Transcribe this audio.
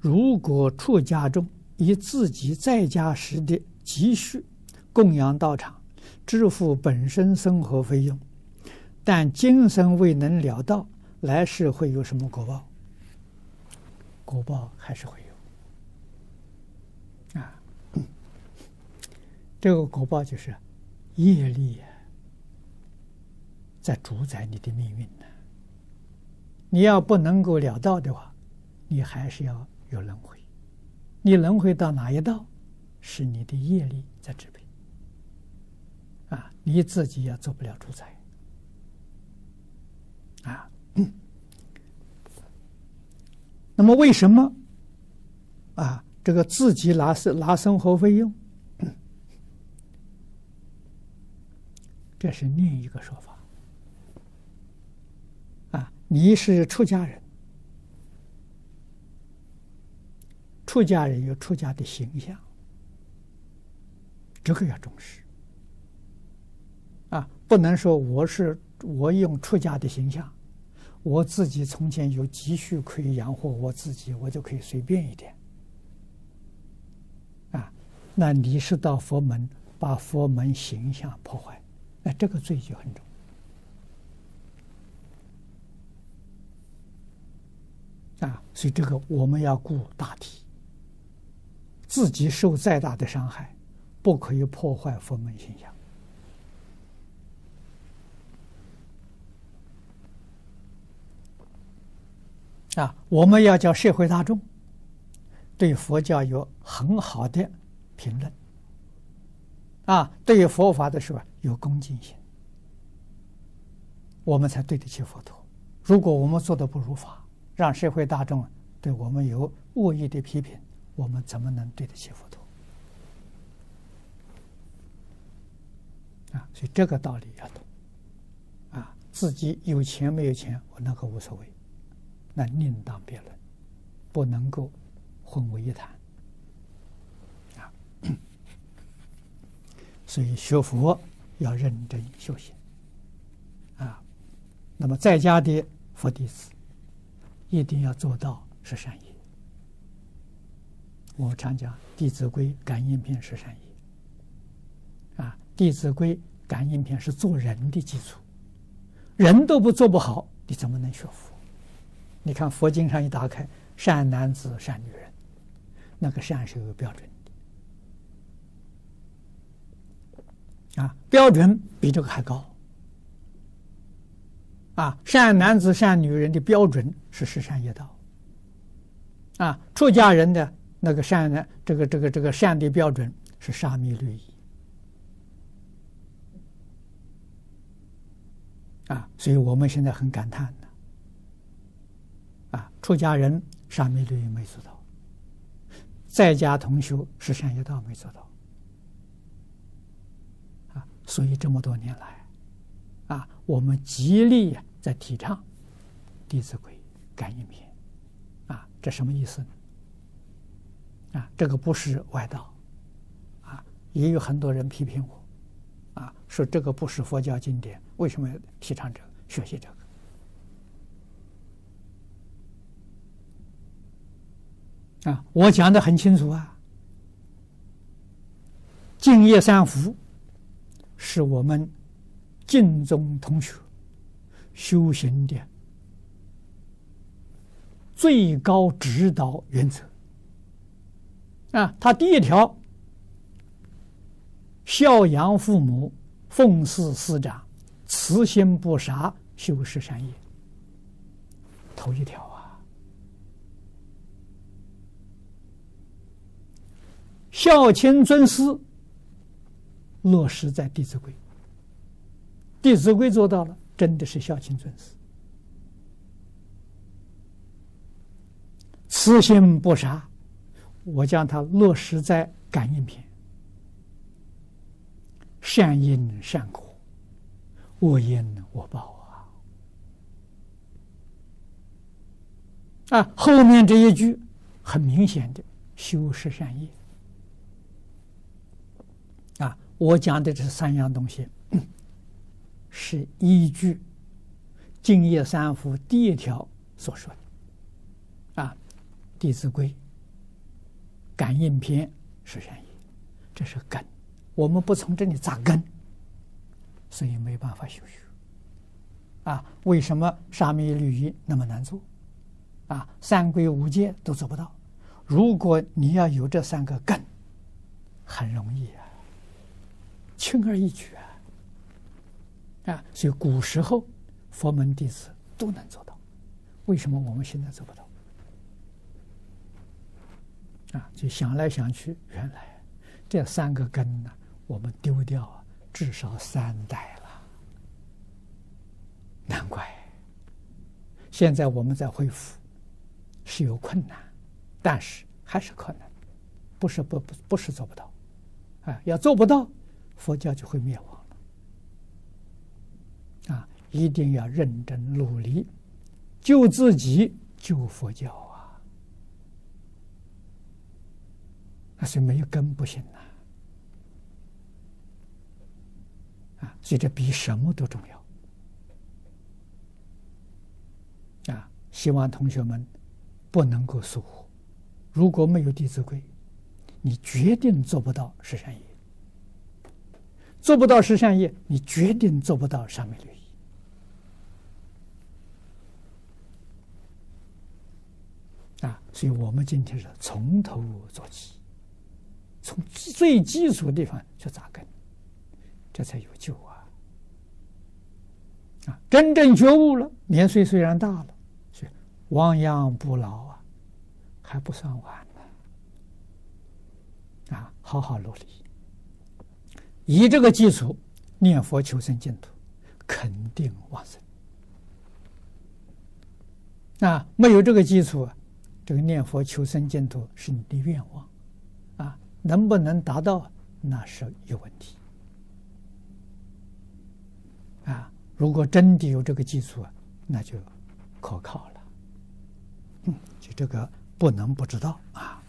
如果出家众以自己在家时的积蓄供养道场，支付本身生活费用，但今生未能了道，来世会有什么果报？果报还是会有啊。这个果报就是业力在主宰你的命运呢。你要不能够了道的话，你还是要有轮回。你轮回到哪一道，是你的业力在支配。啊，你自己也做不了主宰。啊，那么为什么啊？这个自己拿生拿生活费用，这是另一个说法。啊，你是出家人，出家人有出家的形象，这个要重视。啊，不能说我是我用出家的形象，我自己从前有积蓄可以养活我自己，我就可以随便一点。啊，那你是到佛门把佛门形象破坏，那这个罪就很重。啊，所以这个我们要顾大体，自己受再大的伤害，不可以破坏佛门形象。啊，我们要叫社会大众对佛教有很好的评论，啊，对于佛法的时候有恭敬心，我们才对得起佛陀。如果我们做的不如法，让社会大众对我们有恶意的批评，我们怎么能对得起佛陀？啊，所以这个道理要懂。啊，自己有钱没有钱，我那个无所谓。那另当别论，不能够混为一谈啊！所以学佛要认真修行啊。那么在家的佛弟子一定要做到十善业。我常讲《弟子规》感应篇十善业啊，《弟子规》感应篇是做人的基础，人都不做不好，你怎么能学佛？你看佛经上一打开，善男子、善女人，那个善是有标准的，啊，标准比这个还高，啊，善男子、善女人的标准是十善业道，啊，出家人的那个善呢这个这个这个善的标准是沙弥律仪，啊，所以我们现在很感叹。啊，出家人沙弥律仪没做到，在家同修十善业道没做到，啊，所以这么多年来，啊，我们极力在提倡《弟子规》感应篇，啊，这什么意思呢？啊，这个不是外道，啊，也有很多人批评我，啊，说这个不是佛教经典，为什么要提倡这个，学习这个？啊，我讲的很清楚啊，《净业三福》是我们净宗同学修行的最高指导原则。啊，他第一条，孝养父母，奉事师长，慈心不杀，修十善业。头一条啊。孝亲尊师，落实在《弟子规》。《弟子规》做到了，真的是孝亲尊师。慈心不杀，我将它落实在感应篇。善因善果，恶因恶报啊！啊，后面这一句很明显的修饰善业。我讲的这三样东西，是依据《净业三福》第一条所说的，啊，《弟子规》感应篇是善意，这是根。我们不从这里扎根，所以没办法修学。啊，为什么沙弥律仪那么难做？啊，三规五戒都做不到。如果你要有这三个根，很容易啊，轻而易举啊。啊，所以古时候佛门弟子都能做到，为什么我们现在做不到？啊，就想来想去，原来这三个根呢，我们丢掉至少三代了，难怪。现在我们在恢复是有困难，但是还是可能，不是不不不是做不到，啊，要做不到，佛教就会灭亡了，啊，一定要认真努力，救自己，救佛教。那是没有根不行呐，啊，所以这比什么都重要啊！希望同学们不能够疏忽。如果没有《弟子规》，你决定做不到十善业；做不到十善业，你决定做不到善美律仪。啊！所以我们今天是从头做起。从最基础的地方去扎根，这才有救啊！啊，真正觉悟了，年岁虽然大了，是亡羊补牢啊，还不算晚呢。啊，好好努力，以这个基础念佛求生净土，肯定往生。啊，没有这个基础，这个念佛求生净土是你的愿望。啊能不能达到，那是有问题啊！如果真的有这个基础，那就可靠了。嗯，就这个不能不知道啊。